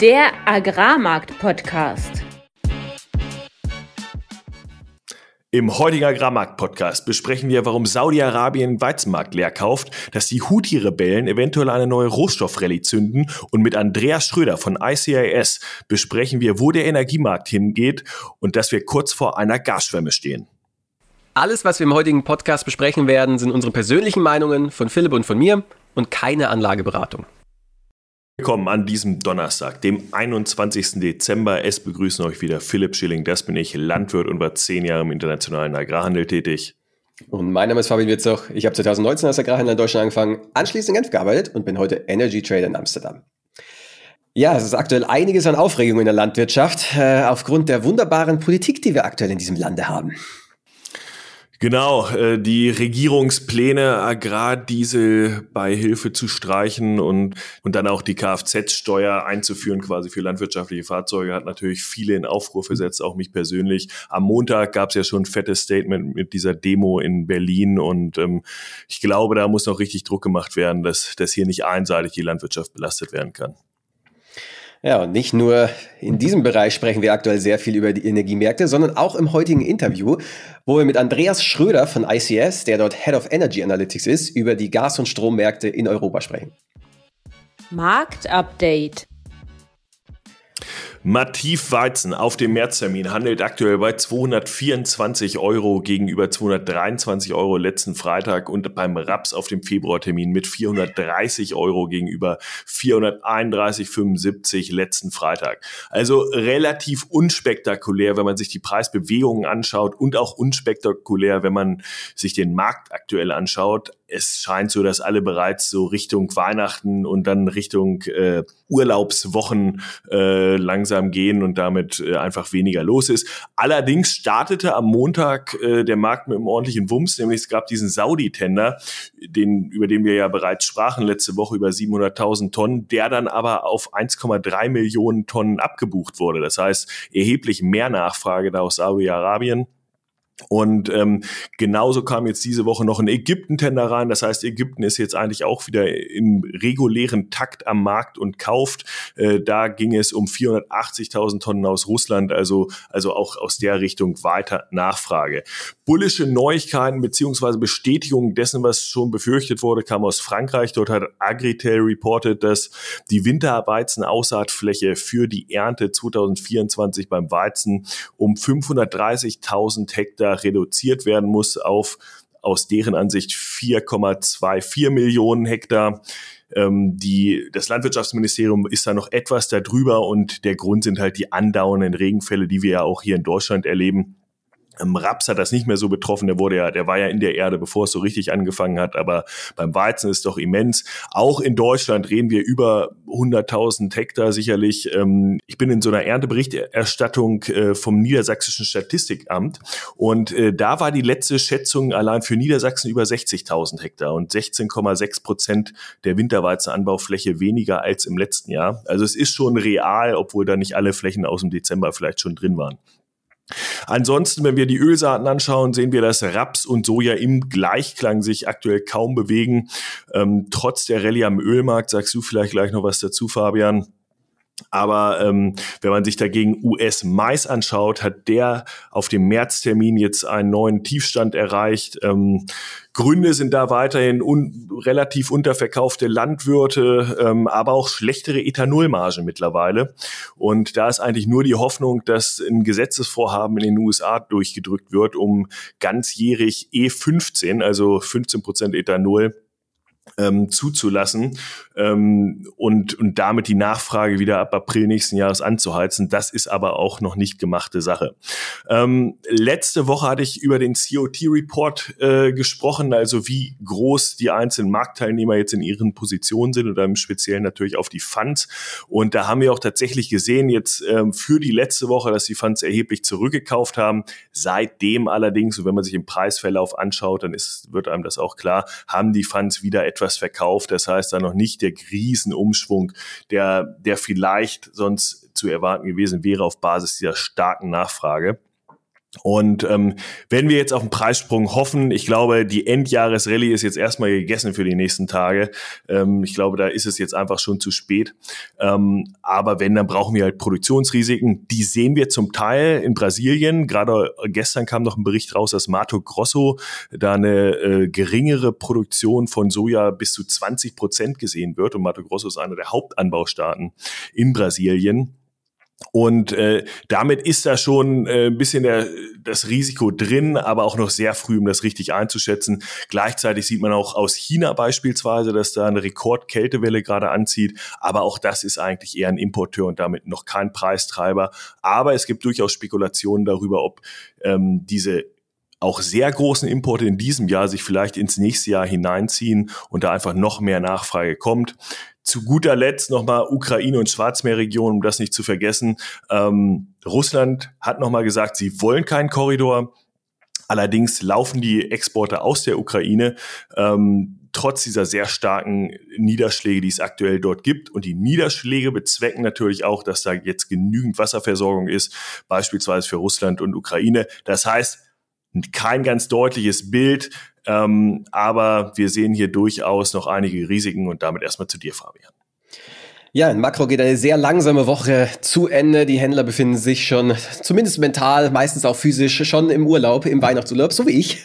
Der Agrarmarkt-Podcast. Im heutigen Agrarmarkt-Podcast besprechen wir, warum Saudi-Arabien Weizenmarkt leer kauft, dass die Houthi-Rebellen eventuell eine neue Rohstoffrallye zünden und mit Andreas Schröder von ICIS besprechen wir, wo der Energiemarkt hingeht und dass wir kurz vor einer Gasschwemme stehen. Alles, was wir im heutigen Podcast besprechen werden, sind unsere persönlichen Meinungen von Philipp und von mir und keine Anlageberatung. Willkommen an diesem Donnerstag, dem 21. Dezember. Es begrüßen euch wieder Philipp Schilling, das bin ich, Landwirt und war zehn Jahre im internationalen Agrarhandel tätig. Und mein Name ist Fabian Wirzog. Ich habe 2019 als Agrarhändler in Deutschland angefangen, anschließend in Genf gearbeitet und bin heute Energy Trader in Amsterdam. Ja, es ist aktuell einiges an Aufregung in der Landwirtschaft äh, aufgrund der wunderbaren Politik, die wir aktuell in diesem Lande haben. Genau, äh, die Regierungspläne, Agrardiesel bei Hilfe zu streichen und, und dann auch die Kfz-Steuer einzuführen, quasi für landwirtschaftliche Fahrzeuge, hat natürlich viele in Aufruhr versetzt, auch mich persönlich. Am Montag gab es ja schon ein fettes Statement mit dieser Demo in Berlin und ähm, ich glaube, da muss noch richtig Druck gemacht werden, dass, dass hier nicht einseitig die Landwirtschaft belastet werden kann. Ja, und nicht nur in diesem Bereich sprechen wir aktuell sehr viel über die Energiemärkte, sondern auch im heutigen Interview, wo wir mit Andreas Schröder von ICS, der dort Head of Energy Analytics ist, über die Gas- und Strommärkte in Europa sprechen. Marktupdate. Mativ Weizen auf dem Märztermin handelt aktuell bei 224 Euro gegenüber 223 Euro letzten Freitag und beim Raps auf dem Februartermin mit 430 Euro gegenüber 431,75 letzten Freitag. Also relativ unspektakulär, wenn man sich die Preisbewegungen anschaut und auch unspektakulär, wenn man sich den Markt aktuell anschaut es scheint so, dass alle bereits so Richtung Weihnachten und dann Richtung äh, Urlaubswochen äh, langsam gehen und damit äh, einfach weniger los ist. Allerdings startete am Montag äh, der Markt mit einem ordentlichen Wumms, nämlich es gab diesen Saudi-Tender, den, über den wir ja bereits sprachen letzte Woche über 700.000 Tonnen, der dann aber auf 1,3 Millionen Tonnen abgebucht wurde. Das heißt, erheblich mehr Nachfrage da aus Saudi-Arabien und ähm, genauso kam jetzt diese Woche noch ein Ägypten-Tender rein. Das heißt, Ägypten ist jetzt eigentlich auch wieder im regulären Takt am Markt und kauft. Äh, da ging es um 480.000 Tonnen aus Russland, also, also auch aus der Richtung weiter Nachfrage. Bullische Neuigkeiten beziehungsweise Bestätigung dessen, was schon befürchtet wurde, kam aus Frankreich. Dort hat Agritel reported, dass die Winterweizen-Aussaatfläche für die Ernte 2024 beim Weizen um 530.000 Hektar reduziert werden muss auf aus deren Ansicht 4,24 Millionen Hektar. Ähm, die, das Landwirtschaftsministerium ist da noch etwas darüber und der Grund sind halt die andauernden Regenfälle, die wir ja auch hier in Deutschland erleben. Ähm, Raps hat das nicht mehr so betroffen, der wurde ja, der war ja in der Erde, bevor es so richtig angefangen hat, aber beim Weizen ist doch immens. Auch in Deutschland reden wir über 100.000 Hektar sicherlich. Ähm, ich bin in so einer Ernteberichterstattung äh, vom Niedersächsischen Statistikamt und äh, da war die letzte Schätzung allein für Niedersachsen über 60.000 Hektar und 16,6 Prozent der Winterweizenanbaufläche weniger als im letzten Jahr. Also es ist schon real, obwohl da nicht alle Flächen aus dem Dezember vielleicht schon drin waren. Ansonsten, wenn wir die Ölsaaten anschauen, sehen wir, dass Raps und Soja im Gleichklang sich aktuell kaum bewegen. Ähm, trotz der Rallye am Ölmarkt, sagst du vielleicht gleich noch was dazu, Fabian? Aber ähm, wenn man sich dagegen US-Mais anschaut, hat der auf dem Märztermin jetzt einen neuen Tiefstand erreicht. Ähm, Gründe sind da weiterhin un relativ unterverkaufte Landwirte, ähm, aber auch schlechtere Ethanolmargen mittlerweile. Und da ist eigentlich nur die Hoffnung, dass ein Gesetzesvorhaben in den USA durchgedrückt wird, um ganzjährig E15, also 15 Prozent Ethanol, ähm, zuzulassen ähm, und, und damit die Nachfrage wieder ab April nächsten Jahres anzuheizen. Das ist aber auch noch nicht gemachte Sache. Ähm, letzte Woche hatte ich über den COT-Report äh, gesprochen, also wie groß die einzelnen Marktteilnehmer jetzt in ihren Positionen sind oder im Speziellen natürlich auf die Funds. Und da haben wir auch tatsächlich gesehen jetzt ähm, für die letzte Woche, dass die Funds erheblich zurückgekauft haben. Seitdem allerdings, und wenn man sich den Preisverlauf anschaut, dann ist, wird einem das auch klar, haben die Funds wieder etwas verkauft. Das heißt, da noch nicht der Riesenumschwung, der, der vielleicht sonst zu erwarten gewesen wäre auf Basis dieser starken Nachfrage. Und ähm, wenn wir jetzt auf den Preissprung hoffen, ich glaube, die Endjahresrallye ist jetzt erstmal gegessen für die nächsten Tage. Ähm, ich glaube, da ist es jetzt einfach schon zu spät. Ähm, aber wenn, dann brauchen wir halt Produktionsrisiken. Die sehen wir zum Teil in Brasilien. Gerade gestern kam noch ein Bericht raus, dass Mato Grosso da eine äh, geringere Produktion von Soja bis zu 20 Prozent gesehen wird. Und Mato Grosso ist einer der Hauptanbaustaaten in Brasilien. Und äh, damit ist da schon äh, ein bisschen der, das Risiko drin, aber auch noch sehr früh, um das richtig einzuschätzen. Gleichzeitig sieht man auch aus China beispielsweise, dass da eine Rekordkältewelle gerade anzieht. Aber auch das ist eigentlich eher ein Importeur und damit noch kein Preistreiber. Aber es gibt durchaus Spekulationen darüber, ob ähm, diese auch sehr großen Importe in diesem Jahr sich vielleicht ins nächste Jahr hineinziehen und da einfach noch mehr Nachfrage kommt. Zu guter Letzt nochmal Ukraine und Schwarzmeerregion, um das nicht zu vergessen. Ähm, Russland hat nochmal gesagt, sie wollen keinen Korridor. Allerdings laufen die Exporte aus der Ukraine ähm, trotz dieser sehr starken Niederschläge, die es aktuell dort gibt. Und die Niederschläge bezwecken natürlich auch, dass da jetzt genügend Wasserversorgung ist, beispielsweise für Russland und Ukraine. Das heißt, kein ganz deutliches Bild, ähm, aber wir sehen hier durchaus noch einige Risiken und damit erstmal zu dir, Fabian. Ja, in Makro geht eine sehr langsame Woche zu Ende. Die Händler befinden sich schon, zumindest mental, meistens auch physisch, schon im Urlaub, im Weihnachtsurlaub, so wie ich.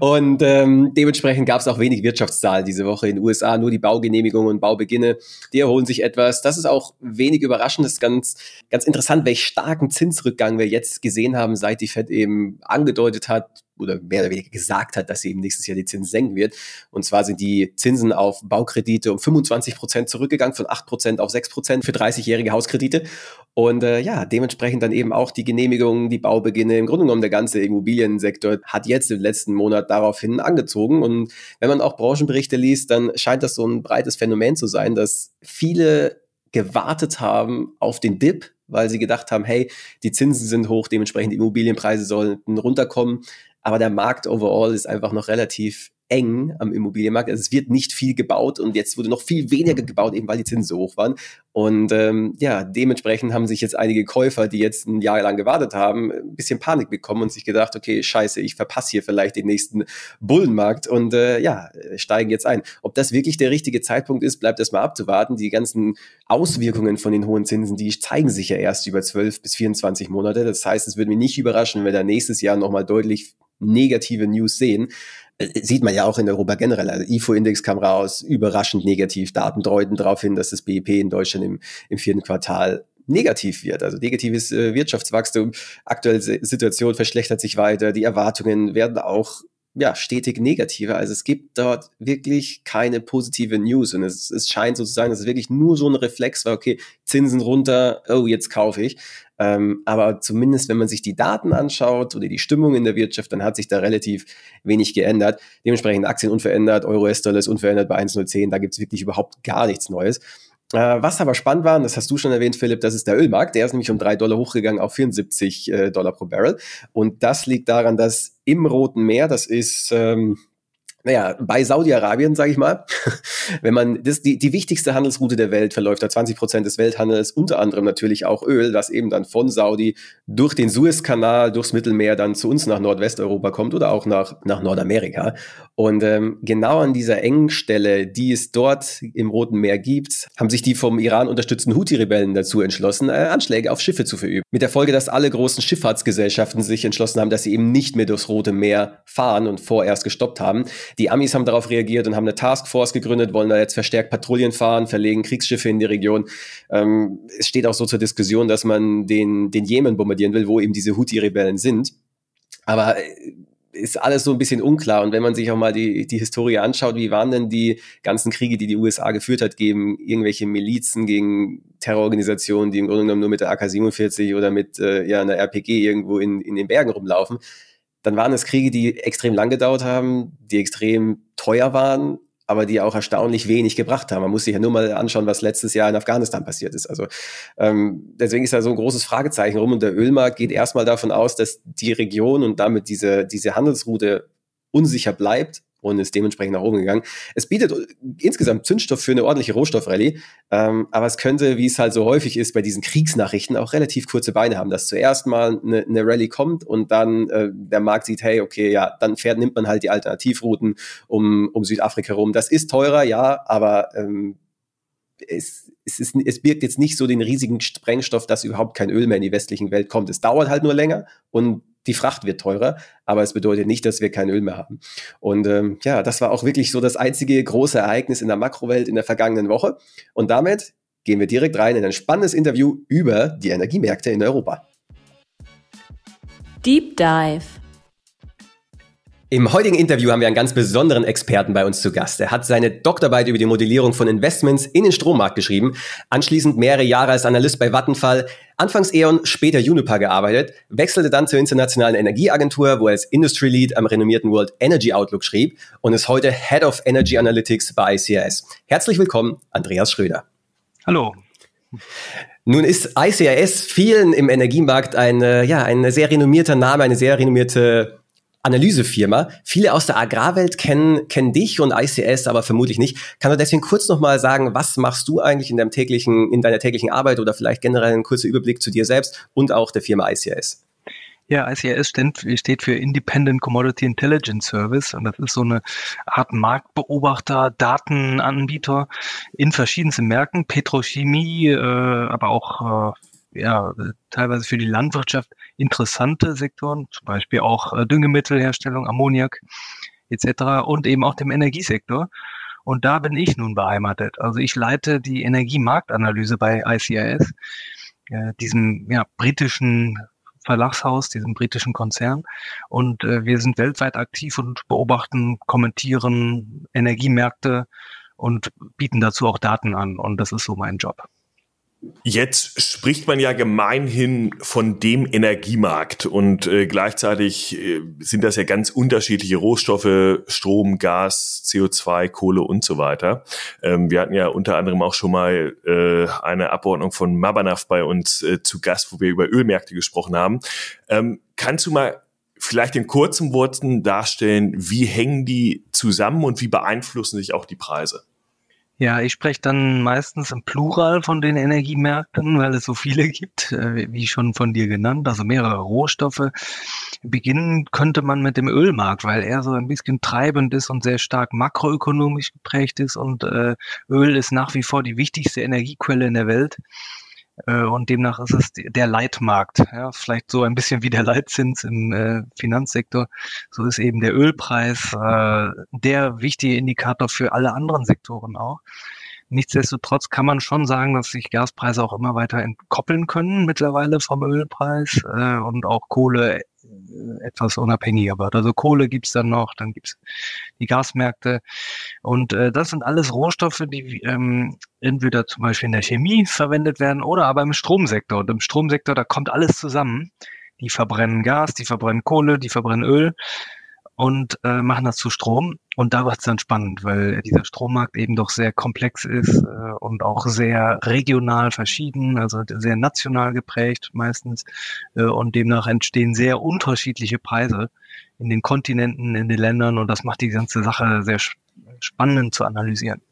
Und ähm, dementsprechend gab es auch wenig Wirtschaftszahlen diese Woche in den USA, nur die Baugenehmigungen und Baubeginne, die erholen sich etwas. Das ist auch wenig überraschend, das ist ganz, ganz interessant, welch starken Zinsrückgang wir jetzt gesehen haben, seit die Fed eben angedeutet hat, oder mehr oder weniger gesagt hat, dass sie eben nächstes Jahr die Zinsen senken wird. Und zwar sind die Zinsen auf Baukredite um 25 Prozent zurückgegangen, von 8 Prozent auf 6 Prozent für 30-jährige Hauskredite. Und äh, ja, dementsprechend dann eben auch die Genehmigungen, die Baubeginne, im Grunde genommen der ganze Immobiliensektor hat jetzt im letzten Monat daraufhin angezogen. Und wenn man auch Branchenberichte liest, dann scheint das so ein breites Phänomen zu sein, dass viele gewartet haben auf den Dip, weil sie gedacht haben, hey, die Zinsen sind hoch, dementsprechend die Immobilienpreise sollten runterkommen aber der Markt overall ist einfach noch relativ eng am Immobilienmarkt. Also es wird nicht viel gebaut und jetzt wurde noch viel weniger gebaut, eben weil die Zinsen so hoch waren. Und ähm, ja, dementsprechend haben sich jetzt einige Käufer, die jetzt ein Jahr lang gewartet haben, ein bisschen Panik bekommen und sich gedacht, okay, scheiße, ich verpasse hier vielleicht den nächsten Bullenmarkt und äh, ja, steigen jetzt ein. Ob das wirklich der richtige Zeitpunkt ist, bleibt erstmal abzuwarten. Die ganzen Auswirkungen von den hohen Zinsen, die zeigen sich ja erst über 12 bis 24 Monate. Das heißt, es würde mich nicht überraschen, wenn da nächstes Jahr nochmal deutlich negative News sehen. Äh, sieht man ja auch in Europa generell. Also IFO-Index kam raus, überraschend negativ. Daten deuten darauf hin, dass das BIP in Deutschland im, im vierten Quartal negativ wird. Also negatives äh, Wirtschaftswachstum, aktuelle Situation verschlechtert sich weiter, die Erwartungen werden auch ja, stetig negativer. Also es gibt dort wirklich keine positive News und es, es scheint so zu sein, dass es wirklich nur so ein Reflex war, okay, Zinsen runter, oh, jetzt kaufe ich. Ähm, aber zumindest, wenn man sich die Daten anschaut oder die Stimmung in der Wirtschaft, dann hat sich da relativ wenig geändert. Dementsprechend Aktien unverändert, Euro-US-Dollar ist unverändert bei 1,010, da gibt es wirklich überhaupt gar nichts Neues. Äh, was aber spannend war, und das hast du schon erwähnt, Philipp, das ist der Ölmarkt. Der ist nämlich um drei Dollar hochgegangen auf 74 äh, Dollar pro Barrel. Und das liegt daran, dass im Roten Meer, das ist ähm, naja, bei Saudi-Arabien, sage ich mal, wenn man das die, die wichtigste Handelsroute der Welt verläuft, da 20 Prozent des Welthandels, unter anderem natürlich auch Öl, das eben dann von Saudi durch den Suezkanal, durchs Mittelmeer dann zu uns nach Nordwesteuropa kommt oder auch nach, nach Nordamerika. Und ähm, genau an dieser engen Stelle, die es dort im Roten Meer gibt, haben sich die vom Iran unterstützten Houthi-Rebellen dazu entschlossen, äh, Anschläge auf Schiffe zu verüben. Mit der Folge, dass alle großen Schifffahrtsgesellschaften sich entschlossen haben, dass sie eben nicht mehr durchs Rote Meer fahren und vorerst gestoppt haben. Die Amis haben darauf reagiert und haben eine Taskforce gegründet, wollen da jetzt verstärkt Patrouillen fahren, verlegen Kriegsschiffe in die Region. Ähm, es steht auch so zur Diskussion, dass man den, den Jemen bombardieren will, wo eben diese Houthi-Rebellen sind. Aber äh, ist alles so ein bisschen unklar. Und wenn man sich auch mal die, die Historie anschaut, wie waren denn die ganzen Kriege, die die USA geführt hat, gegen irgendwelche Milizen, gegen Terrororganisationen, die im Grunde genommen nur mit der AK-47 oder mit äh, ja, einer RPG irgendwo in, in den Bergen rumlaufen, dann waren es Kriege, die extrem lang gedauert haben, die extrem teuer waren, aber die auch erstaunlich wenig gebracht haben. Man muss sich ja nur mal anschauen, was letztes Jahr in Afghanistan passiert ist. Also ähm, deswegen ist da so ein großes Fragezeichen rum und der Ölmarkt geht erstmal davon aus, dass die Region und damit diese, diese Handelsroute unsicher bleibt und ist dementsprechend nach oben gegangen. Es bietet insgesamt Zündstoff für eine ordentliche Rohstoffrallye, ähm, aber es könnte, wie es halt so häufig ist bei diesen Kriegsnachrichten, auch relativ kurze Beine haben, dass zuerst mal eine, eine Rallye kommt und dann äh, der Markt sieht, hey, okay, ja, dann fährt, nimmt man halt die Alternativrouten um, um Südafrika rum. Das ist teurer, ja, aber ähm, es, es, ist, es birgt jetzt nicht so den riesigen Sprengstoff, dass überhaupt kein Öl mehr in die westlichen Welt kommt. Es dauert halt nur länger und die Fracht wird teurer, aber es bedeutet nicht, dass wir kein Öl mehr haben. Und ähm, ja, das war auch wirklich so das einzige große Ereignis in der Makrowelt in der vergangenen Woche. Und damit gehen wir direkt rein in ein spannendes Interview über die Energiemärkte in Europa. Deep Dive. Im heutigen Interview haben wir einen ganz besonderen Experten bei uns zu Gast. Er hat seine Doktorarbeit über die Modellierung von Investments in den Strommarkt geschrieben, anschließend mehrere Jahre als Analyst bei Vattenfall, anfangs E.ON, später Uniper gearbeitet, wechselte dann zur Internationalen Energieagentur, wo er als Industry Lead am renommierten World Energy Outlook schrieb und ist heute Head of Energy Analytics bei ICIS. Herzlich willkommen, Andreas Schröder. Hallo. Nun ist ICIS vielen im Energiemarkt ein, ja, ein sehr renommierter Name, eine sehr renommierte Analysefirma. Viele aus der Agrarwelt kennen, kennen dich und ICS, aber vermutlich nicht. Kannst du deswegen kurz nochmal sagen, was machst du eigentlich in deinem täglichen, in deiner täglichen Arbeit oder vielleicht generell ein kurzer Überblick zu dir selbst und auch der Firma ICS? Ja, ICS steht für Independent Commodity Intelligence Service und das ist so eine Art Marktbeobachter, Datenanbieter in verschiedensten Märkten, Petrochemie, äh, aber auch äh, ja, teilweise für die Landwirtschaft interessante Sektoren, zum Beispiel auch äh, Düngemittelherstellung, Ammoniak etc. und eben auch dem Energiesektor. Und da bin ich nun beheimatet. Also ich leite die Energiemarktanalyse bei ICIS, äh, diesem ja, britischen Verlagshaus, diesem britischen Konzern. Und äh, wir sind weltweit aktiv und beobachten, kommentieren Energiemärkte und bieten dazu auch Daten an. Und das ist so mein Job. Jetzt spricht man ja gemeinhin von dem Energiemarkt und äh, gleichzeitig äh, sind das ja ganz unterschiedliche Rohstoffe, Strom, Gas, CO2, Kohle und so weiter. Ähm, wir hatten ja unter anderem auch schon mal äh, eine Abordnung von Mabanaf bei uns äh, zu Gast, wo wir über Ölmärkte gesprochen haben. Ähm, kannst du mal vielleicht in kurzen Worten darstellen, wie hängen die zusammen und wie beeinflussen sich auch die Preise? Ja, ich spreche dann meistens im Plural von den Energiemärkten, weil es so viele gibt, äh, wie schon von dir genannt, also mehrere Rohstoffe. Beginnen könnte man mit dem Ölmarkt, weil er so ein bisschen treibend ist und sehr stark makroökonomisch geprägt ist und äh, Öl ist nach wie vor die wichtigste Energiequelle in der Welt. Äh, und demnach ist es der Leitmarkt. Ja, vielleicht so ein bisschen wie der Leitzins im äh, Finanzsektor. So ist eben der Ölpreis äh, der wichtige Indikator für alle anderen Sektoren auch. Nichtsdestotrotz kann man schon sagen, dass sich Gaspreise auch immer weiter entkoppeln können mittlerweile vom Ölpreis äh, und auch Kohle etwas unabhängiger wird. Also Kohle gibt's dann noch, dann gibt's die Gasmärkte und äh, das sind alles Rohstoffe, die ähm, entweder zum Beispiel in der Chemie verwendet werden oder aber im Stromsektor. Und im Stromsektor, da kommt alles zusammen. Die verbrennen Gas, die verbrennen Kohle, die verbrennen Öl und äh, machen das zu Strom. Und da wird es dann spannend, weil dieser Strommarkt eben doch sehr komplex ist äh, und auch sehr regional verschieden, also sehr national geprägt meistens. Äh, und demnach entstehen sehr unterschiedliche Preise in den Kontinenten, in den Ländern. Und das macht die ganze Sache sehr spannend zu analysieren.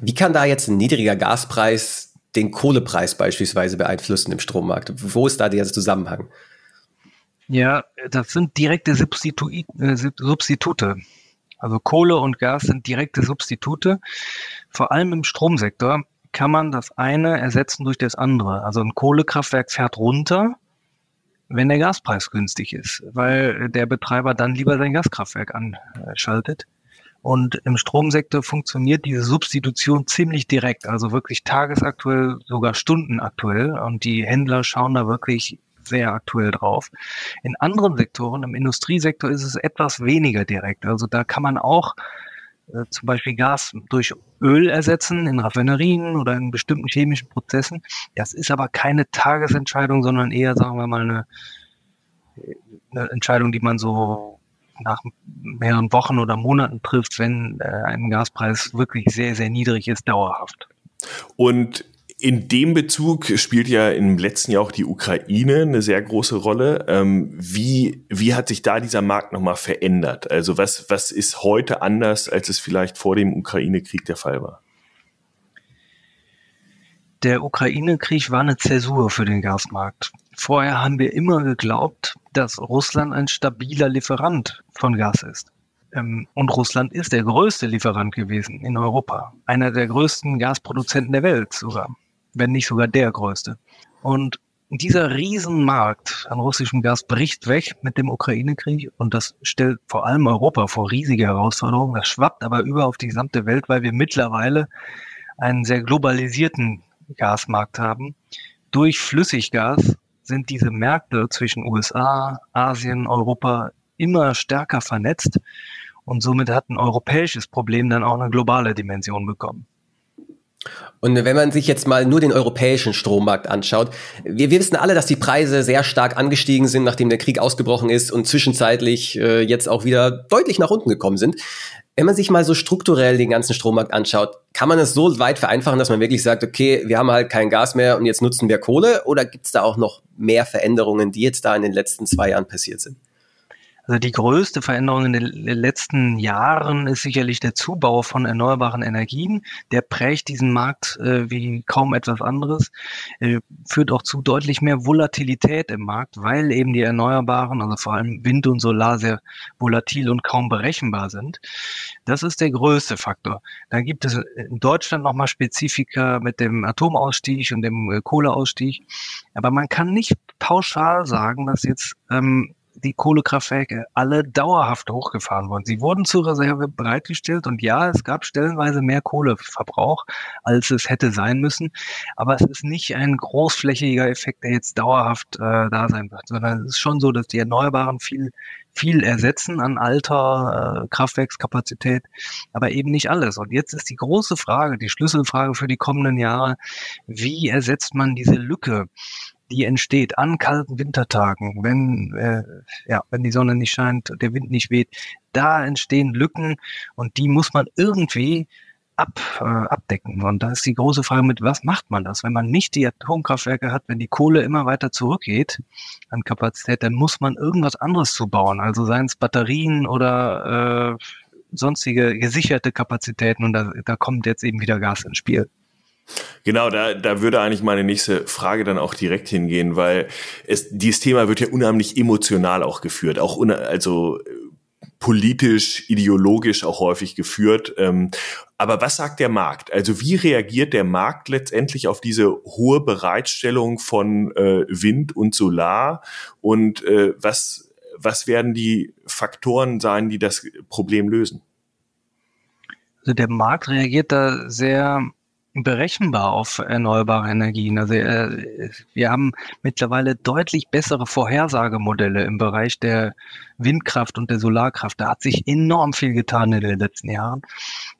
Wie kann da jetzt ein niedriger Gaspreis den Kohlepreis beispielsweise beeinflussen im Strommarkt? Wo ist da der Zusammenhang? Ja, das sind direkte Substitu äh, Substitute. Also Kohle und Gas sind direkte Substitute. Vor allem im Stromsektor kann man das eine ersetzen durch das andere. Also ein Kohlekraftwerk fährt runter, wenn der Gaspreis günstig ist, weil der Betreiber dann lieber sein Gaskraftwerk anschaltet. Und im Stromsektor funktioniert diese Substitution ziemlich direkt, also wirklich tagesaktuell, sogar stundenaktuell. Und die Händler schauen da wirklich sehr aktuell drauf. In anderen Sektoren, im Industriesektor ist es etwas weniger direkt. Also da kann man auch äh, zum Beispiel Gas durch Öl ersetzen in Raffinerien oder in bestimmten chemischen Prozessen. Das ist aber keine Tagesentscheidung, sondern eher, sagen wir mal, eine, eine Entscheidung, die man so nach mehreren Wochen oder Monaten trifft, wenn äh, ein Gaspreis wirklich sehr, sehr niedrig ist, dauerhaft. Und In dem Bezug spielt ja im letzten Jahr auch die Ukraine eine sehr große Rolle. Ähm, wie, wie hat sich da dieser Markt nochmal verändert? Also was, was ist heute anders, als es vielleicht vor dem Ukraine-Krieg der Fall war? Der Ukraine-Krieg war eine Zäsur für den Gasmarkt. Vorher haben wir immer geglaubt, dass Russland ein stabiler Lieferant von Gas ist. Ähm, und Russland ist der größte Lieferant gewesen in Europa. Einer der größten Gasproduzenten der Welt sogar wenn nicht sogar der größte. Und dieser Riesenmarkt an russischem Gas bricht weg mit dem Ukraine-Krieg und das stellt vor allem Europa vor riesige Herausforderungen. Das schwappt aber über auf die gesamte Welt, weil wir mittlerweile einen sehr globalisierten Gasmarkt haben. Durch Flüssiggas sind diese Märkte zwischen USA, Asien, Europa immer stärker vernetzt und somit hat ein europäisches Problem dann auch eine globale Dimension bekommen. Und wenn man sich jetzt mal nur den europäischen Strommarkt anschaut, wir, wir, wissen alle, dass die Preise sehr stark angestiegen sind, nachdem der Krieg ausgebrochen ist und zwischenzeitlich äh, jetzt auch wieder deutlich nach unten gekommen sind. Wenn man sich mal so strukturell den ganzen Strommarkt anschaut, kann man es so weit vereinfachen, dass man wirklich sagt, okay, wir haben halt kein Gas mehr und jetzt nutzen wir Kohle? Oder gibt es da auch noch mehr Veränderungen, die jetzt da in den letzten zwei Jahren passiert sind? Also die größte Veränderung in den letzten Jahren ist sicherlich der Zubau von erneuerbaren Energien. Der prägt diesen Markt äh, wie kaum etwas anderes, äh, führt auch zu deutlich mehr Volatilität im Markt, weil eben die Erneuerbaren, also vor allem Wind und Solar, sehr volatil und kaum berechenbar sind. Das ist der größte Faktor. Dann gibt es in Deutschland nochmal Spezifika mit dem Atomausstieg und dem äh, Kohleausstieg. Aber man kann nicht pauschal sagen, dass jetzt ähm, die Kohlekraftwerke alle dauerhaft hochgefahren wurden. Sie wurden zur Reserve bereitgestellt und ja, es gab stellenweise mehr Kohleverbrauch, als es hätte sein müssen. Aber es ist nicht ein großflächiger Effekt, der jetzt dauerhaft äh, da sein wird, sondern es ist schon so, dass die Erneuerbaren viel viel ersetzen an alter äh, Kraftwerkskapazität, aber eben nicht alles. Und jetzt ist die große Frage, die Schlüsselfrage für die kommenden Jahre, wie ersetzt man diese Lücke? Die entsteht an kalten Wintertagen, wenn, äh, ja, wenn die Sonne nicht scheint, der Wind nicht weht, da entstehen Lücken und die muss man irgendwie ab, äh, abdecken. Und da ist die große Frage mit, was macht man das? Wenn man nicht die Atomkraftwerke hat, wenn die Kohle immer weiter zurückgeht an Kapazität, dann muss man irgendwas anderes zubauen. Also seien es Batterien oder äh, sonstige gesicherte Kapazitäten und da, da kommt jetzt eben wieder Gas ins Spiel. Genau, da, da würde eigentlich meine nächste Frage dann auch direkt hingehen, weil es, dieses Thema wird ja unheimlich emotional auch geführt, auch un, also politisch, ideologisch auch häufig geführt. Ähm, aber was sagt der Markt? Also wie reagiert der Markt letztendlich auf diese hohe Bereitstellung von äh, Wind und Solar? Und äh, was, was werden die Faktoren sein, die das Problem lösen? Also der Markt reagiert da sehr berechenbar auf erneuerbare Energien. Also äh, wir haben mittlerweile deutlich bessere Vorhersagemodelle im Bereich der Windkraft und der Solarkraft. Da hat sich enorm viel getan in den letzten Jahren.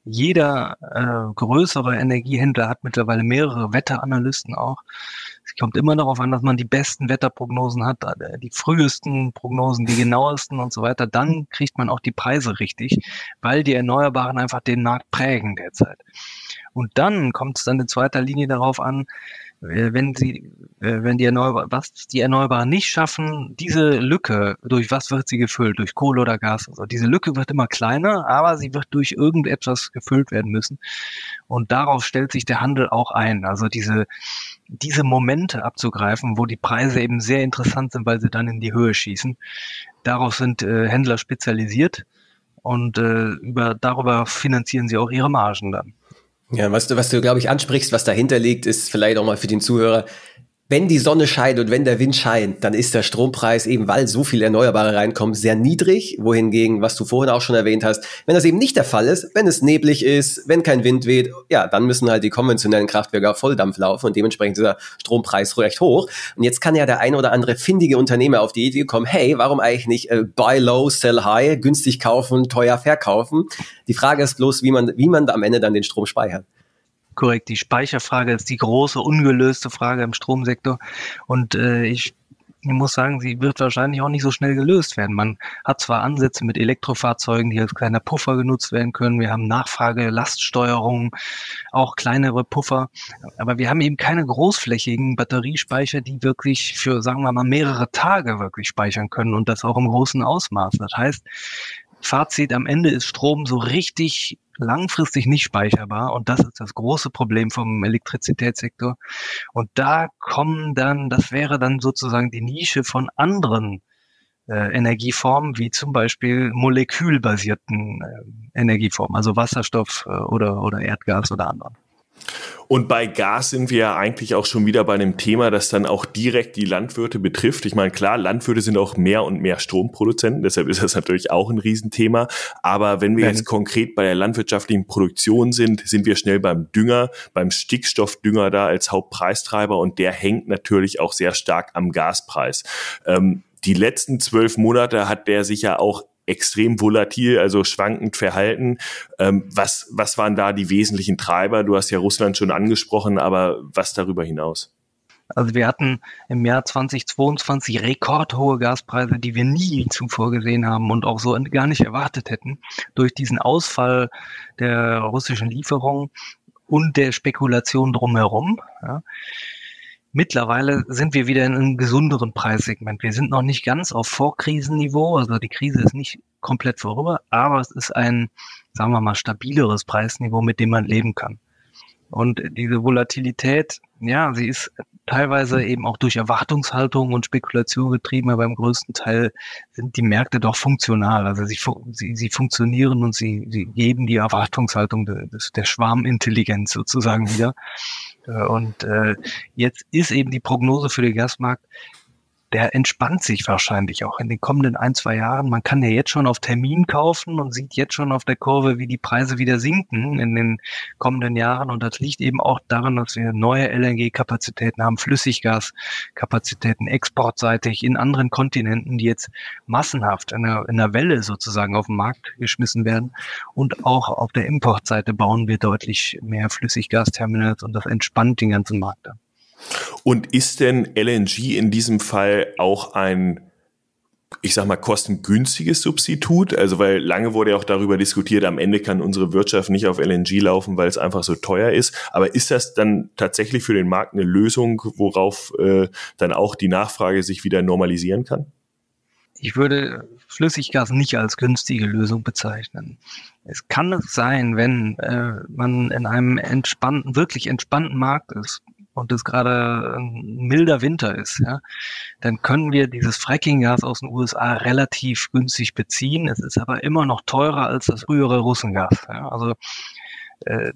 Jeder äh, größere Energiehändler hat mittlerweile mehrere Wetteranalysten auch. Es kommt immer darauf an, dass man die besten Wetterprognosen hat, äh, die frühesten Prognosen, die genauesten und so weiter. Dann kriegt man auch die Preise richtig, weil die Erneuerbaren einfach den Markt prägen derzeit. Und dann kommt es dann in zweiter Linie darauf an, äh, wenn sie, äh, wenn die Erneuerbaren, was die Erneuerbaren nicht schaffen, diese Lücke, durch was wird sie gefüllt? Durch Kohle oder Gas? Also diese Lücke wird immer kleiner, aber sie wird durch irgendetwas gefüllt werden müssen. Und darauf stellt sich der Handel auch ein. Also diese, diese Momente abzugreifen, wo die Preise eben sehr interessant sind, weil sie dann in die Höhe schießen. Darauf sind äh, Händler spezialisiert und äh, über, darüber finanzieren sie auch ihre Margen dann. Ja, was du, was du, glaube ich, ansprichst, was dahinter liegt, ist vielleicht auch mal für den Zuhörer, wenn die Sonne scheint und wenn der Wind scheint, dann ist der Strompreis eben, weil so viel Erneuerbare reinkommen, sehr niedrig. Wohingegen, was du vorhin auch schon erwähnt hast, wenn das eben nicht der Fall ist, wenn es neblig ist, wenn kein Wind weht, ja, dann müssen halt die konventionellen Kraftwerke auf Volldampf laufen und dementsprechend ist der Strompreis recht hoch. Und jetzt kann ja der eine oder andere findige Unternehmer auf die Idee kommen, hey, warum eigentlich nicht äh, buy low, sell high, günstig kaufen, teuer verkaufen? Die Frage ist bloß, wie man, wie man am Ende dann den Strom speichert. Korrekt, die Speicherfrage ist die große ungelöste Frage im Stromsektor. Und äh, ich ich muss sagen, sie wird wahrscheinlich auch nicht so schnell gelöst werden. Man hat zwar Ansätze mit Elektrofahrzeugen, die als kleiner Puffer genutzt werden können. Wir haben Nachfrage, Laststeuerung, auch kleinere Puffer. Aber wir haben eben keine großflächigen Batteriespeicher, die wirklich für, sagen wir mal, mehrere Tage wirklich speichern können und das auch im großen Ausmaß. Das heißt, Fazit am Ende ist Strom so richtig langfristig nicht speicherbar und das ist das große Problem vom Elektrizitätssektor. Und da kommen dann, das wäre dann sozusagen die Nische von anderen äh, Energieformen, wie zum Beispiel molekülbasierten äh, Energieformen, also Wasserstoff äh, oder, oder Erdgas oder anderen. Und bei Gas sind wir ja eigentlich auch schon wieder bei einem Thema, das dann auch direkt die Landwirte betrifft. Ich meine, klar, Landwirte sind auch mehr und mehr Stromproduzenten, deshalb ist das natürlich auch ein Riesenthema. Aber wenn wir jetzt konkret bei der landwirtschaftlichen Produktion sind, sind wir schnell beim Dünger, beim Stickstoffdünger da als Hauptpreistreiber und der hängt natürlich auch sehr stark am Gaspreis. Ähm, die letzten zwölf Monate hat der sich ja auch extrem volatil, also schwankend verhalten. Ähm, was, was waren da die wesentlichen Treiber? Du hast ja Russland schon angesprochen, aber was darüber hinaus? Also wir hatten im Jahr 2022 rekordhohe Gaspreise, die wir nie zuvor gesehen haben und auch so gar nicht erwartet hätten durch diesen Ausfall der russischen Lieferung und der Spekulation drumherum. Ja. Mittlerweile sind wir wieder in einem gesunderen Preissegment. Wir sind noch nicht ganz auf Vorkrisenniveau, also die Krise ist nicht komplett vorüber, aber es ist ein, sagen wir mal, stabileres Preisniveau, mit dem man leben kann. Und diese Volatilität, ja, sie ist teilweise eben auch durch Erwartungshaltung und Spekulation getrieben, aber im größten Teil sind die Märkte doch funktional. Also sie, sie, sie funktionieren und sie, sie geben die Erwartungshaltung des, der Schwarmintelligenz sozusagen wieder. Äh, und äh, jetzt ist eben die Prognose für den Gasmarkt, der entspannt sich wahrscheinlich auch in den kommenden ein, zwei Jahren. Man kann ja jetzt schon auf Termin kaufen und sieht jetzt schon auf der Kurve, wie die Preise wieder sinken in den kommenden Jahren. Und das liegt eben auch daran, dass wir neue LNG-Kapazitäten haben, Flüssiggaskapazitäten exportseitig in anderen Kontinenten, die jetzt massenhaft in einer, in einer Welle sozusagen auf den Markt geschmissen werden. Und auch auf der Importseite bauen wir deutlich mehr Flüssiggasterminals und das entspannt den ganzen Markt dann. Und ist denn LNG in diesem Fall auch ein ich sag mal, kostengünstiges Substitut. Also, weil lange wurde ja auch darüber diskutiert, am Ende kann unsere Wirtschaft nicht auf LNG laufen, weil es einfach so teuer ist. Aber ist das dann tatsächlich für den Markt eine Lösung, worauf äh, dann auch die Nachfrage sich wieder normalisieren kann? Ich würde Flüssiggas nicht als günstige Lösung bezeichnen. Es kann sein, wenn äh, man in einem entspannten, wirklich entspannten Markt ist, und es gerade ein milder Winter ist, ja, dann können wir dieses Frackinggas aus den USA relativ günstig beziehen. Es ist aber immer noch teurer als das frühere Russengas. Ja. Also äh,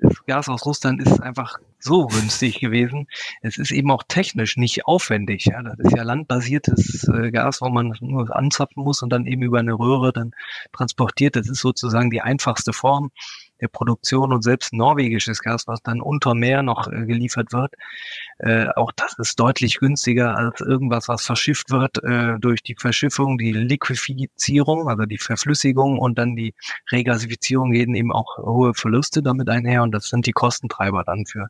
das Gas aus Russland ist einfach so günstig gewesen. Es ist eben auch technisch nicht aufwendig. Ja. Das ist ja landbasiertes äh, Gas, wo man nur anzapfen muss und dann eben über eine Röhre dann transportiert. Das ist sozusagen die einfachste Form der Produktion und selbst norwegisches Gas, was dann unter Meer noch äh, geliefert wird, äh, auch das ist deutlich günstiger als irgendwas, was verschifft wird äh, durch die Verschiffung, die Liquefizierung, also die Verflüssigung und dann die Regasifizierung gehen eben auch hohe Verluste damit einher und das sind die Kostentreiber dann für,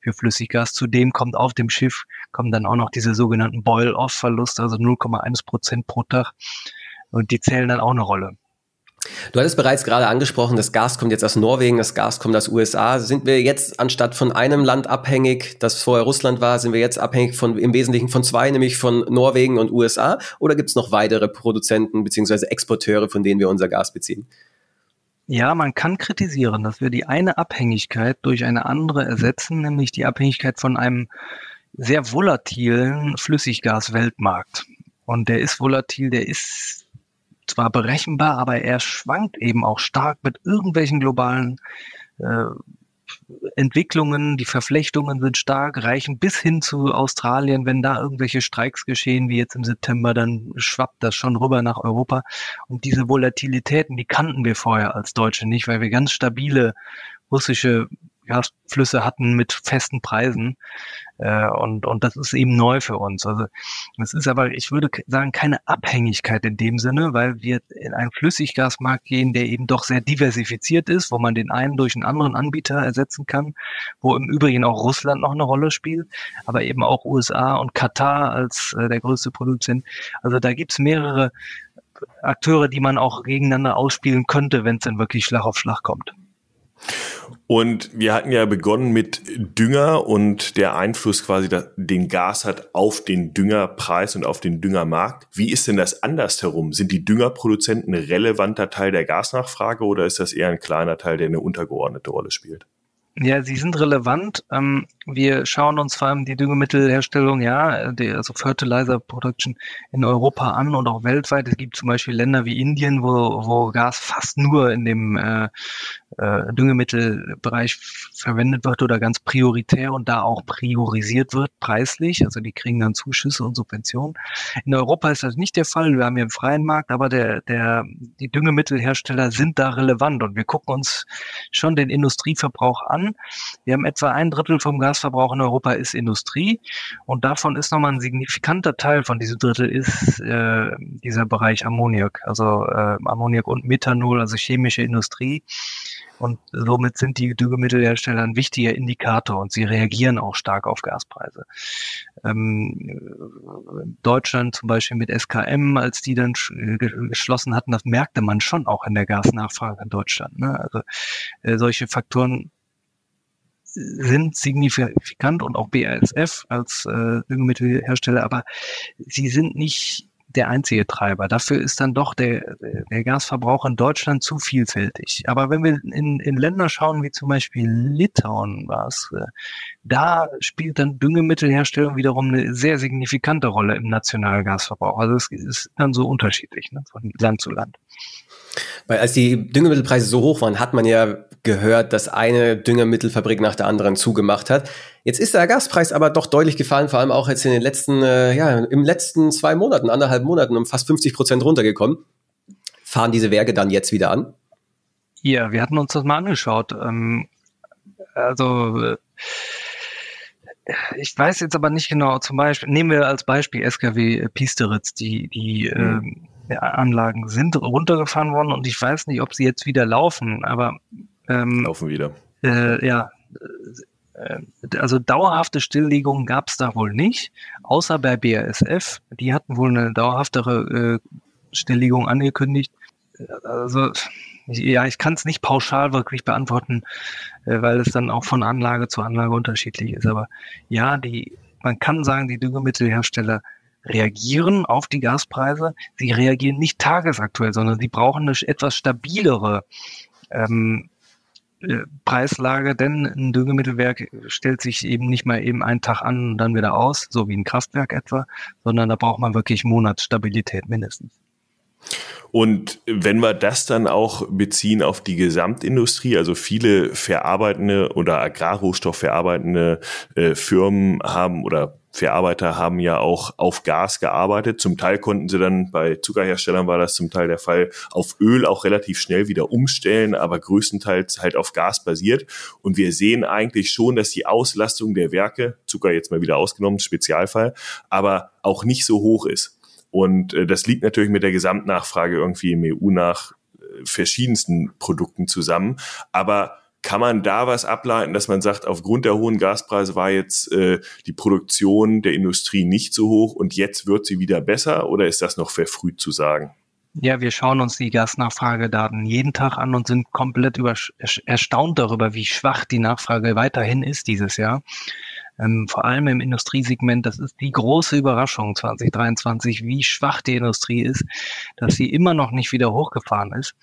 für Flüssiggas. Zudem kommt auf dem Schiff, kommen dann auch noch diese sogenannten Boil-Off-Verluste, also 0,1 Prozent pro Tag und die zählen dann auch eine Rolle. Du hattest bereits gerade angesprochen, das Gas kommt jetzt aus Norwegen, das Gas kommt aus USA. Sind wir jetzt anstatt von einem Land abhängig, das vorher Russland war, sind wir jetzt abhängig von im Wesentlichen von zwei, nämlich von Norwegen und USA? Oder gibt es noch weitere Produzenten beziehungsweise Exporteure, von denen wir unser Gas beziehen? Ja, man kann kritisieren, dass wir die eine Abhängigkeit durch eine andere ersetzen, nämlich die Abhängigkeit von einem sehr volatilen Flüssiggas-Weltmarkt. Und der ist volatil, der ist zwar berechenbar, aber er schwankt eben auch stark mit irgendwelchen globalen äh, Entwicklungen, die Verflechtungen sind stark, reichen bis hin zu Australien. Wenn da irgendwelche Streiks geschehen, wie jetzt im September, dann schwappt das schon rüber nach Europa. Und diese Volatilitäten, die kannten wir vorher als Deutsche nicht, weil wir ganz stabile russische Gasflüsse hatten mit festen Preisen. Äh, und, und das ist eben neu für uns. Also es ist aber, ich würde sagen, keine Abhängigkeit in dem Sinne, weil wir in einen Flüssiggasmarkt gehen, der eben doch sehr diversifiziert ist, wo man den einen durch einen anderen Anbieter ersetzen kann, wo im Übrigen auch Russland noch eine Rolle spielt, aber eben auch USA und Katar als äh, der größte Produzent. Also da gibt's mehrere Akteure, die man auch gegeneinander ausspielen könnte, wenn es dann wirklich Schlag auf Schlag kommt. Und wir hatten ja begonnen mit Dünger und der Einfluss quasi, den Gas hat auf den Düngerpreis und auf den Düngermarkt. Wie ist denn das andersherum? Sind die Düngerproduzenten ein relevanter Teil der Gasnachfrage oder ist das eher ein kleiner Teil, der eine untergeordnete Rolle spielt? Ja, sie sind relevant. Ähm, wir schauen uns vor allem die Düngemittelherstellung, ja, die, also Fertilizer Production in Europa an und auch weltweit. Es gibt zum Beispiel Länder wie Indien, wo, wo Gas fast nur in dem äh, äh, Düngemittelbereich verwendet wird oder ganz prioritär und da auch priorisiert wird, preislich. Also die kriegen dann Zuschüsse und Subventionen. In Europa ist das nicht der Fall. Wir haben hier einen freien Markt, aber der, der, die Düngemittelhersteller sind da relevant und wir gucken uns schon den Industrieverbrauch an. Wir haben etwa ein Drittel vom Gasverbrauch in Europa ist Industrie und davon ist nochmal ein signifikanter Teil von diesem Drittel ist äh, dieser Bereich Ammoniak, also äh, Ammoniak und Methanol, also chemische Industrie. Und somit sind die Düngemittelhersteller ein wichtiger Indikator und sie reagieren auch stark auf Gaspreise. Ähm, Deutschland zum Beispiel mit SKM, als die dann geschlossen hatten, das merkte man schon auch in der Gasnachfrage in Deutschland. Ne? Also äh, solche Faktoren sind signifikant und auch BASF als äh, Düngemittelhersteller, aber sie sind nicht der einzige Treiber. Dafür ist dann doch der, der Gasverbrauch in Deutschland zu vielfältig. Aber wenn wir in, in Länder schauen, wie zum Beispiel Litauen war es, äh, da spielt dann Düngemittelherstellung wiederum eine sehr signifikante Rolle im nationalen Gasverbrauch. Also es ist dann so unterschiedlich ne, von Land zu Land. Weil als die Düngemittelpreise so hoch waren, hat man ja gehört, dass eine Düngemittelfabrik nach der anderen zugemacht hat. Jetzt ist der Gaspreis aber doch deutlich gefallen, vor allem auch jetzt in den letzten, äh, ja, im letzten zwei Monaten, anderthalb Monaten um fast 50 Prozent runtergekommen. Fahren diese Werke dann jetzt wieder an? Ja, wir hatten uns das mal angeschaut. Ähm, also äh, ich weiß jetzt aber nicht genau, zum Beispiel, nehmen wir als Beispiel SKW Piesteritz, die, die mhm. äh, Anlagen sind runtergefahren worden und ich weiß nicht, ob sie jetzt wieder laufen, aber ähm, laufen wieder. Äh, ja, äh, also dauerhafte Stilllegungen gab es da wohl nicht, außer bei BASF. Die hatten wohl eine dauerhaftere äh, Stilllegung angekündigt. Also ja, ich kann es nicht pauschal wirklich beantworten, äh, weil es dann auch von Anlage zu Anlage unterschiedlich ist. Aber ja, die, man kann sagen, die Düngemittelhersteller reagieren auf die Gaspreise. Sie reagieren nicht tagesaktuell, sondern sie brauchen eine etwas stabilere ähm, äh, Preislage, denn ein Düngemittelwerk stellt sich eben nicht mal eben einen Tag an und dann wieder aus, so wie ein Kraftwerk etwa, sondern da braucht man wirklich Monatsstabilität mindestens. Und wenn wir das dann auch beziehen auf die Gesamtindustrie, also viele verarbeitende oder agrarrohstoffverarbeitende äh, Firmen haben oder Verarbeiter haben ja auch auf Gas gearbeitet. Zum Teil konnten sie dann bei Zuckerherstellern war das zum Teil der Fall auf Öl auch relativ schnell wieder umstellen, aber größtenteils halt auf Gas basiert. Und wir sehen eigentlich schon, dass die Auslastung der Werke, Zucker jetzt mal wieder ausgenommen, Spezialfall, aber auch nicht so hoch ist. Und äh, das liegt natürlich mit der Gesamtnachfrage irgendwie im EU nach äh, verschiedensten Produkten zusammen. Aber kann man da was ableiten, dass man sagt, aufgrund der hohen Gaspreise war jetzt äh, die Produktion der Industrie nicht so hoch und jetzt wird sie wieder besser oder ist das noch verfrüht zu sagen? Ja, wir schauen uns die Gasnachfragedaten jeden Tag an und sind komplett über, erstaunt darüber, wie schwach die Nachfrage weiterhin ist dieses Jahr ähm, vor allem im Industriesegment, das ist die große Überraschung 2023, wie schwach die Industrie ist, dass sie immer noch nicht wieder hochgefahren ist.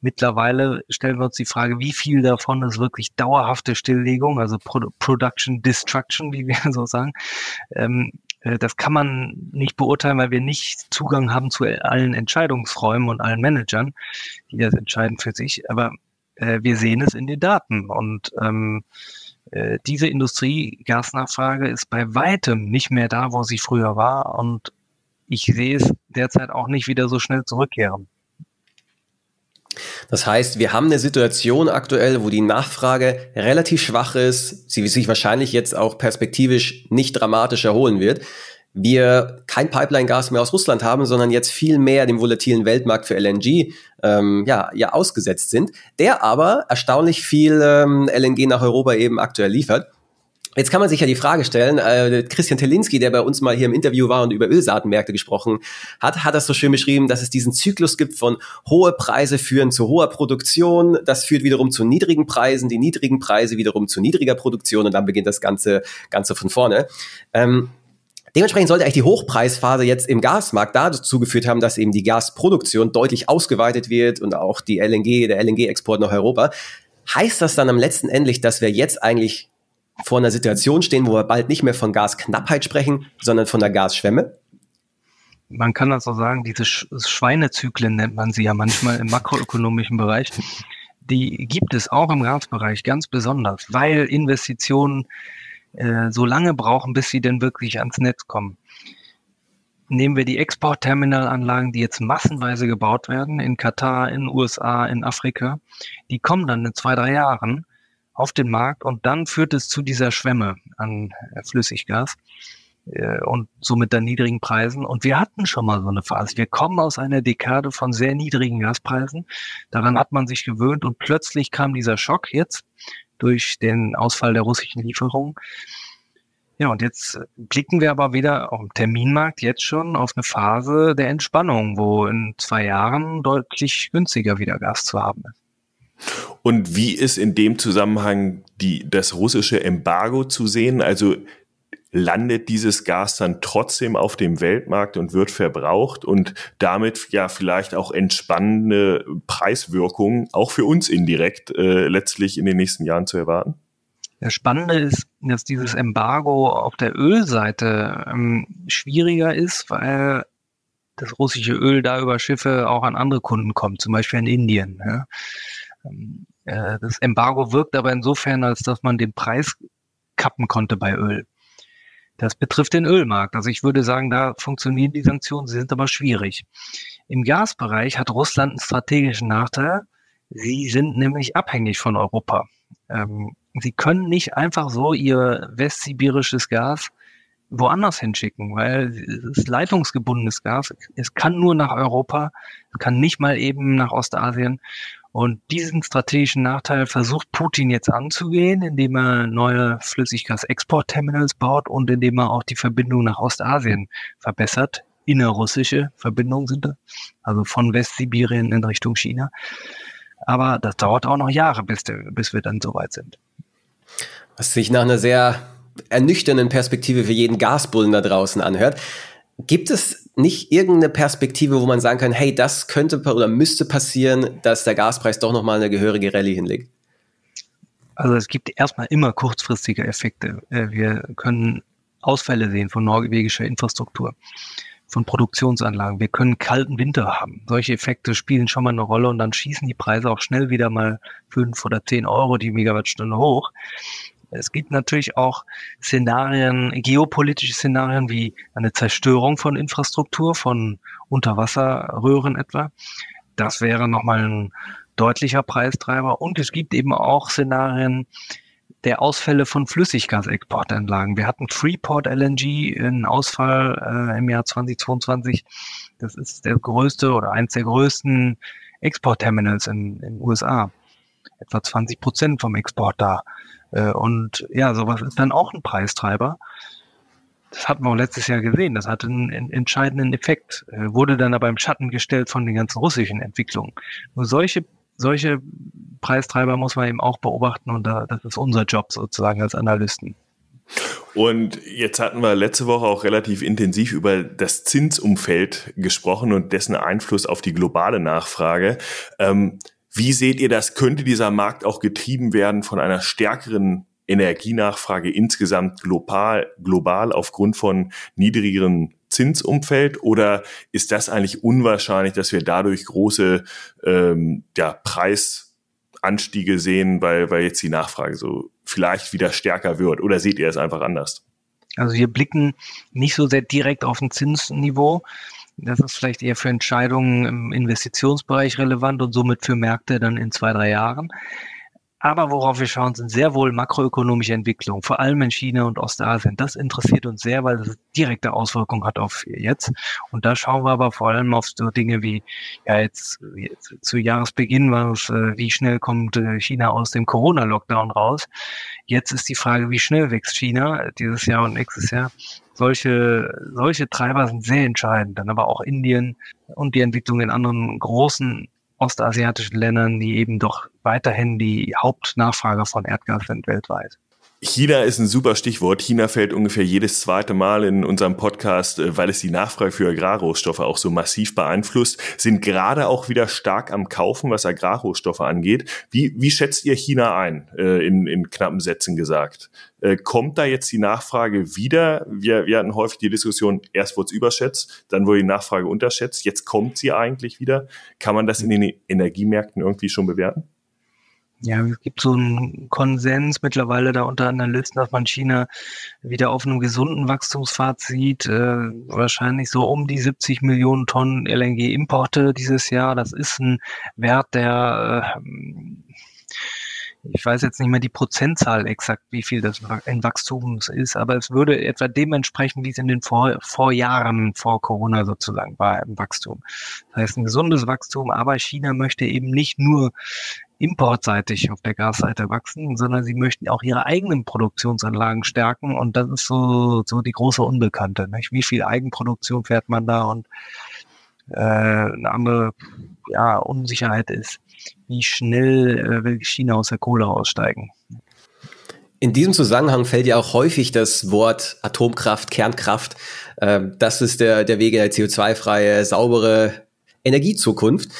Mittlerweile stellen wir uns die Frage, wie viel davon ist wirklich dauerhafte Stilllegung, also Pro Production Destruction, wie wir so sagen. Ähm, äh, das kann man nicht beurteilen, weil wir nicht Zugang haben zu allen Entscheidungsräumen und allen Managern, die das entscheiden für sich. Aber äh, wir sehen es in den Daten und ähm, äh, diese Industriegasnachfrage ist bei weitem nicht mehr da, wo sie früher war und ich sehe es derzeit auch nicht wieder so schnell zurückkehren. Das heißt, wir haben eine Situation aktuell, wo die Nachfrage relativ schwach ist, sie sich wahrscheinlich jetzt auch perspektivisch nicht dramatisch erholen wird. Wir kein Pipeline-Gas mehr aus Russland haben, sondern jetzt viel mehr dem volatilen Weltmarkt für LNG ähm, ja, ja ausgesetzt sind, der aber erstaunlich viel ähm, LNG nach Europa eben aktuell liefert. Jetzt kann man sich ja die Frage stellen, äh, Christian Telinski, der bei uns mal hier im Interview war und über Ölsaatenmärkte gesprochen hat, hat das so schön beschrieben, dass es diesen Zyklus gibt von hohe Preise führen zu hoher Produktion, das führt wiederum zu niedrigen Preisen, die niedrigen Preise wiederum zu niedriger Produktion und dann beginnt das Ganze, Ganze von vorne. Ähm, Dementsprechend sollte eigentlich die Hochpreisphase jetzt im Gasmarkt dazu geführt haben, dass eben die Gasproduktion deutlich ausgeweitet wird und auch die LNG, der LNG-Export nach Europa. Heißt das dann am letzten endlich, dass wir jetzt eigentlich vor einer Situation stehen, wo wir bald nicht mehr von Gasknappheit sprechen, sondern von der Gasschwemme? Man kann das auch sagen, diese Schweinezyklen nennt man sie ja manchmal im makroökonomischen Bereich. Die gibt es auch im Gasbereich ganz besonders, weil Investitionen äh, so lange brauchen, bis sie denn wirklich ans Netz kommen. Nehmen wir die Exportterminalanlagen, die jetzt massenweise gebaut werden in Katar, in USA, in Afrika, die kommen dann in zwei, drei Jahren auf den Markt und dann führt es zu dieser Schwemme an äh, Flüssiggas äh, und somit dann niedrigen Preisen. Und wir hatten schon mal so eine Phase. Wir kommen aus einer Dekade von sehr niedrigen Gaspreisen. Daran hat man sich gewöhnt und plötzlich kam dieser Schock jetzt durch den Ausfall der russischen Lieferung. Ja, und jetzt blicken wir aber wieder auf dem Terminmarkt jetzt schon auf eine Phase der Entspannung, wo in zwei Jahren deutlich günstiger wieder Gas zu haben ist. Und wie ist in dem Zusammenhang die, das russische Embargo zu sehen? Also landet dieses Gas dann trotzdem auf dem Weltmarkt und wird verbraucht und damit ja vielleicht auch entspannende Preiswirkungen auch für uns indirekt äh, letztlich in den nächsten Jahren zu erwarten? Das Spannende ist, dass dieses Embargo auf der Ölseite ähm, schwieriger ist, weil das russische Öl da über Schiffe auch an andere Kunden kommt, zum Beispiel in Indien. Ja. Ähm, äh, das Embargo wirkt aber insofern, als dass man den Preis kappen konnte bei Öl. Das betrifft den Ölmarkt. Also ich würde sagen, da funktionieren die Sanktionen, sie sind aber schwierig. Im Gasbereich hat Russland einen strategischen Nachteil. Sie sind nämlich abhängig von Europa. Ähm, sie können nicht einfach so ihr westsibirisches Gas woanders hinschicken, weil es ist leitungsgebundenes Gas. Es kann nur nach Europa, es kann nicht mal eben nach Ostasien. Und diesen strategischen Nachteil versucht Putin jetzt anzugehen, indem er neue Flüssiggas-Export-Terminals baut und indem er auch die Verbindung nach Ostasien verbessert. Innerrussische Verbindungen sind das, also von Westsibirien in Richtung China. Aber das dauert auch noch Jahre, bis, bis wir dann soweit sind. Was sich nach einer sehr ernüchternden Perspektive für jeden Gasbullen da draußen anhört. Gibt es nicht irgendeine Perspektive, wo man sagen kann, hey, das könnte oder müsste passieren, dass der Gaspreis doch nochmal eine gehörige Rallye hinlegt? Also es gibt erstmal immer kurzfristige Effekte. Äh, wir können Ausfälle sehen von norwegischer Infrastruktur, von Produktionsanlagen. Wir können kalten Winter haben. Solche Effekte spielen schon mal eine Rolle und dann schießen die Preise auch schnell wieder mal fünf oder zehn Euro die Megawattstunde hoch. Es gibt natürlich auch Szenarien, geopolitische Szenarien wie eine Zerstörung von Infrastruktur, von Unterwasserröhren etwa. Das wäre nochmal ein deutlicher Preistreiber. Und es gibt eben auch Szenarien der Ausfälle von Flüssiggasexportanlagen. Wir hatten Freeport LNG in Ausfall äh, im Jahr 2022. Das ist der größte oder eins der größten Exportterminals in den USA. Etwa 20 Prozent vom Export da. Äh, und ja, sowas ist dann auch ein Preistreiber. Das hatten wir auch letztes Jahr gesehen. Das hatte einen, entscheidenden Effekt. Äh, wurde dann aber im Schatten gestellt von den ganzen russischen Entwicklungen. Nur solche, solche Preistreiber muss man eben auch beobachten und da, das ist unser Job sozusagen als Analysten. Und jetzt hatten wir letzte Woche auch relativ intensiv über das Zinsumfeld gesprochen und dessen Einfluss auf die globale Nachfrage. Ähm, wie seht ihr das? Könnte dieser Markt auch getrieben werden von einer stärkeren Energienachfrage insgesamt global, global aufgrund von niedrigeren Zinsumfeld oder ist das eigentlich unwahrscheinlich, dass wir dadurch große ähm, ja, Preisanstiege sehen, weil, weil jetzt die Nachfrage so vielleicht wieder stärker wird? Oder seht ihr es einfach anders? Also wir blicken nicht so sehr direkt auf ein Zinsniveau, Das ist vielleicht eher für Entscheidungen im Investitionsbereich relevant und somit für Märkte dann in zwei, drei Jahren. Aber worauf wir schauen, sind sehr wohl makroökonomische Entwicklungen, vor allem in China und Ostasien. Das interessiert uns sehr, weil das direkte Auswirkungen hat auf jetzt. Und da schauen wir aber vor allem auf so Dinge wie, ja, jetzt, jetzt zu Jahresbeginn war es, äh, wie schnell kommt äh, China aus dem Corona-Lockdown raus. Jetzt ist die Frage, wie schnell wächst China dieses Jahr und nächstes Jahr. Solche, solche Treiber sind sehr entscheidend. Dann aber auch Indien und die Entwicklung in anderen großen ostasiatischen Ländern, die eben doch weiterhin die Hauptnachfrager von Erdgas sind weltweit. China ist ein super Stichwort. China fällt ungefähr jedes zweite Mal in unserem Podcast, äh, weil es die Nachfrage für Agrarrohstoffe auch so massiv beeinflusst, sind gerade auch wieder stark am Kaufen, was Agrarrohstoffe angeht. Wie, wie schätzt ihr China ein, äh, in, in knappen Sätzen gesagt? Äh, kommt da jetzt die Nachfrage wieder? Wir, wir hatten häufig die Diskussion, erst wurde es überschätzt, dann wurde die Nachfrage unterschätzt, jetzt kommt sie eigentlich wieder. Kann man das in den Energiemärkten irgendwie schon bewerten? Ja, es gibt so einen Konsens mittlerweile da unter Analysten, dass man China wieder auf einem gesunden Wachstumspfad sieht. Äh, wahrscheinlich so um die 70 Millionen Tonnen LNG-Importe dieses Jahr. Das ist ein Wert, der äh, ich weiß jetzt nicht mehr die Prozentzahl exakt, wie viel das in Wachstum ist, aber es würde etwa dementsprechend, wie es in den Vor Vorjahren vor Corona sozusagen war im Wachstum. Das heißt ein gesundes Wachstum, aber China möchte eben nicht nur importseitig auf der Gasseite wachsen, sondern sie möchten auch ihre eigenen Produktionsanlagen stärken und das ist so, so die große Unbekannte. Nicht? Wie viel Eigenproduktion fährt man da und äh, eine andere ja, Unsicherheit ist, wie schnell äh, will China aus der Kohle aussteigen. In diesem Zusammenhang fällt ja auch häufig das Wort Atomkraft, Kernkraft. Ähm, das ist der, der Weg in eine CO2-freie, saubere Energiezukunft.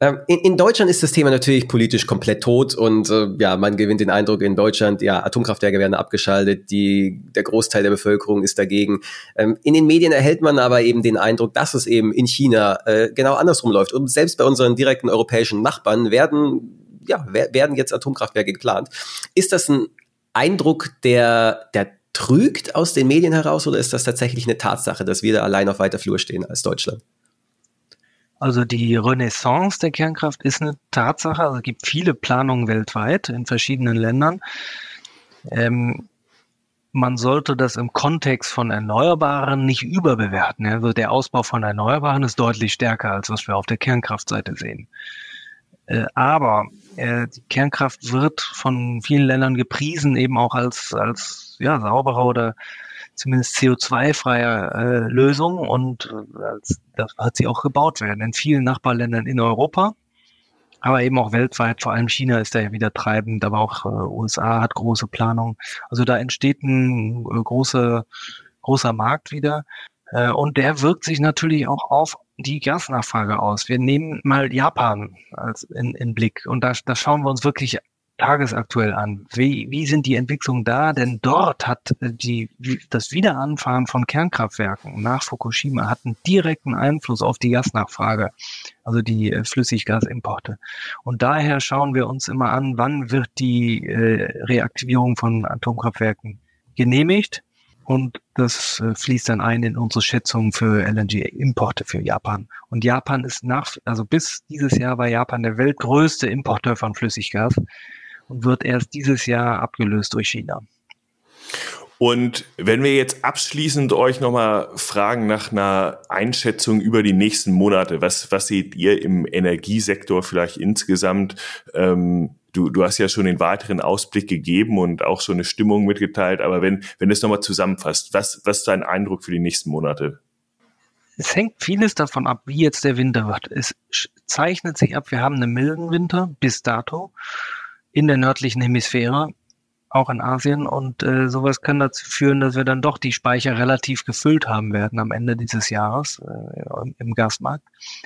Ähm, in, in, Deutschland ist das Thema natürlich politisch komplett tot und äh, ja, man gewinnt den Eindruck in Deutschland, ja, Atomkraftwerke werden abgeschaltet, die, der Großteil der Bevölkerung ist dagegen. Ähm, in den Medien erhält man aber eben den Eindruck, dass es eben in China äh, genau andersrum läuft. Und selbst bei unseren direkten europäischen Nachbarn werden, ja, werden jetzt Atomkraftwerke geplant. Ist das ein Eindruck, der, der trügt aus den Medien heraus oder ist das tatsächlich eine Tatsache, dass wir da allein auf weiter Flur stehen als Deutschland? Also die Renaissance der Kernkraft ist eine Tatsache. Also es gibt viele Planungen weltweit in verschiedenen Ländern. Ähm, man sollte das im Kontext von Erneuerbaren nicht überbewerten. Also der Ausbau von Erneuerbaren ist deutlich stärker, als was wir auf der Kernkraftseite sehen. Äh, aber äh, die Kernkraft wird von vielen Ländern gepriesen, eben auch als, als ja, sauberer oder zumindest CO2-freie äh, Lösung und äh, das wird sie auch gebaut werden in vielen Nachbarländern in Europa, aber eben auch weltweit. Vor allem China ist da ja wieder treibend, aber auch äh, USA hat große Planungen. Also da entsteht ein äh, große, großer Markt wieder. Äh, und der wirkt sich natürlich auch auf die Gasnachfrage aus. Wir nehmen mal Japan als in, in Blick und da, da schauen wir uns wirklich tagesaktuell an. Wie, wie sind die Entwicklungen da? Denn dort hat äh, die, das Wiederanfahren von Kernkraftwerken nach Fukushima hat einen direkten Einfluss auf die Gasnachfrage, also die äh, Flüssiggasimporte. Und daher schauen wir uns immer an, wann wird die äh, Reaktivierung von Atomkraftwerken genehmigt. Und das äh, fließt dann ein in unsere Schätzungen für LNG-Importe für Japan. Und Japan ist nach, also bis dieses Jahr war Japan der weltgrößte Importeur von Flüssiggas und wird erst dieses Jahr abgelöst durch China. Und wenn wir jetzt abschließend euch nochmal fragen nach einer Einschätzung über die nächsten Monate, was, was seht ihr im Energiesektor vielleicht insgesamt? Ähm, du, du hast ja schon den weiteren Ausblick gegeben und auch so eine Stimmung mitgeteilt, aber wenn, wenn du es nochmal zusammenfasst, was, was ist dein Eindruck für die nächsten Monate? Es hängt vieles davon ab, wie jetzt der Winter wird. Es zeichnet sich ab, wir haben einen milden Winter bis dato in der nördlichen Hemisphäre, auch in Asien. Und äh, sowas kann dazu führen, dass wir dann doch die Speicher relativ gefüllt haben werden am Ende dieses Jahres äh, im Gasmarkt.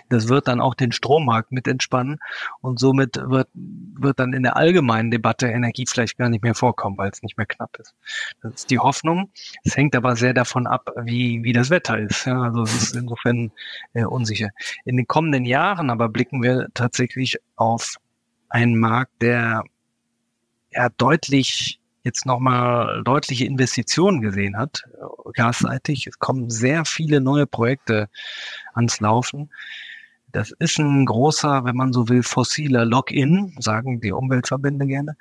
Das wird dann auch den Strommarkt mit entspannen und somit wird, wird dann in der allgemeinen Debatte Energie vielleicht gar nicht mehr vorkommen, weil es nicht mehr knapp ist. Das ist die Hoffnung. Es hängt aber sehr davon ab, wie, wie das Wetter ist. Ja, also es ist insofern äh, unsicher. In den kommenden Jahren aber blicken wir tatsächlich auf einen Markt, der ja deutlich jetzt nochmal deutliche Investitionen gesehen hat, gasseitig. Es kommen sehr viele neue Projekte ans Laufen. Das ist ein großer, wenn man so will, fossiler Login, sagen die Umweltverbände gerne.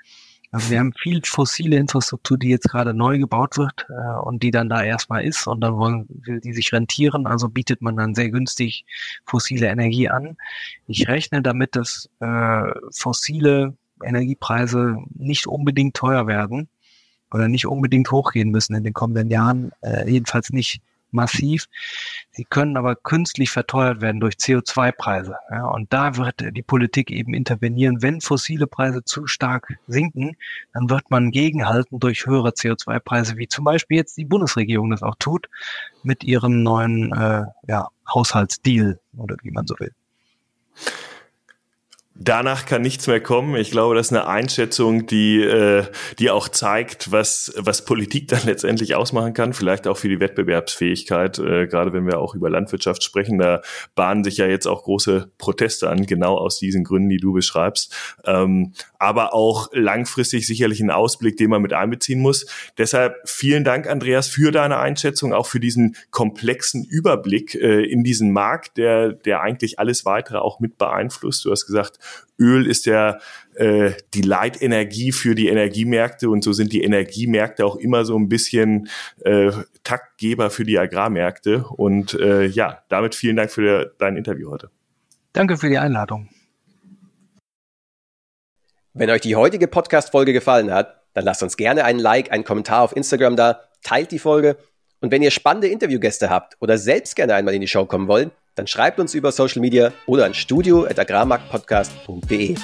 Also wir haben viel fossile Infrastruktur, die jetzt gerade neu gebaut wird äh, und die dann da erstmal ist und dann wollen, will die sich rentieren, also bietet man dann sehr günstig fossile Energie an. Ich rechne damit, dass äh, fossile Energiepreise nicht unbedingt teuer werden oder nicht unbedingt hochgehen müssen in den kommenden Jahren, äh, jedenfalls nicht massiv. Sie können aber künstlich verteuert werden durch CO2-Preise. Ja, und da wird die Politik eben intervenieren. Wenn fossile Preise zu stark sinken, dann wird man gegenhalten durch höhere CO2-Preise, wie zum Beispiel jetzt die Bundesregierung das auch tut mit ihrem neuen äh, ja, Haushaltsdeal oder wie man so will. Danach kann nichts mehr kommen. Ich glaube, das ist eine Einschätzung, die, äh, die auch zeigt, was, was Politik dann letztendlich ausmachen kann, vielleicht auch für die Wettbewerbsfähigkeit, äh, gerade wenn wir auch über Landwirtschaft sprechen. Da bahnen sich ja jetzt auch große Proteste an, genau aus diesen Gründen, die du beschreibst. Ähm, aber auch langfristig sicherlich ein Ausblick, den man mit einbeziehen muss. Deshalb vielen Dank, Andreas, für deine Einschätzung, auch für diesen komplexen Überblick äh, in diesen Markt, der, der eigentlich alles weitere auch mit beeinflusst. Du hast gesagt, Öl ist ja äh, die Leitenergie für die Energiemärkte und so sind die Energiemärkte auch immer so ein bisschen äh, Taktgeber für die Agrarmärkte. Und äh, ja, damit vielen Dank für dein Interview heute. Danke für die Einladung. Wenn euch die heutige Podcast-Folge gefallen hat, dann lasst uns gerne einen Like, einen Kommentar auf Instagram da, teilt die Folge und wenn ihr spannende Interviewgäste habt oder selbst gerne einmal in die Show kommen wollt, dann schreibt uns über Social Media oder an studio.agrarmarktpodcast.de.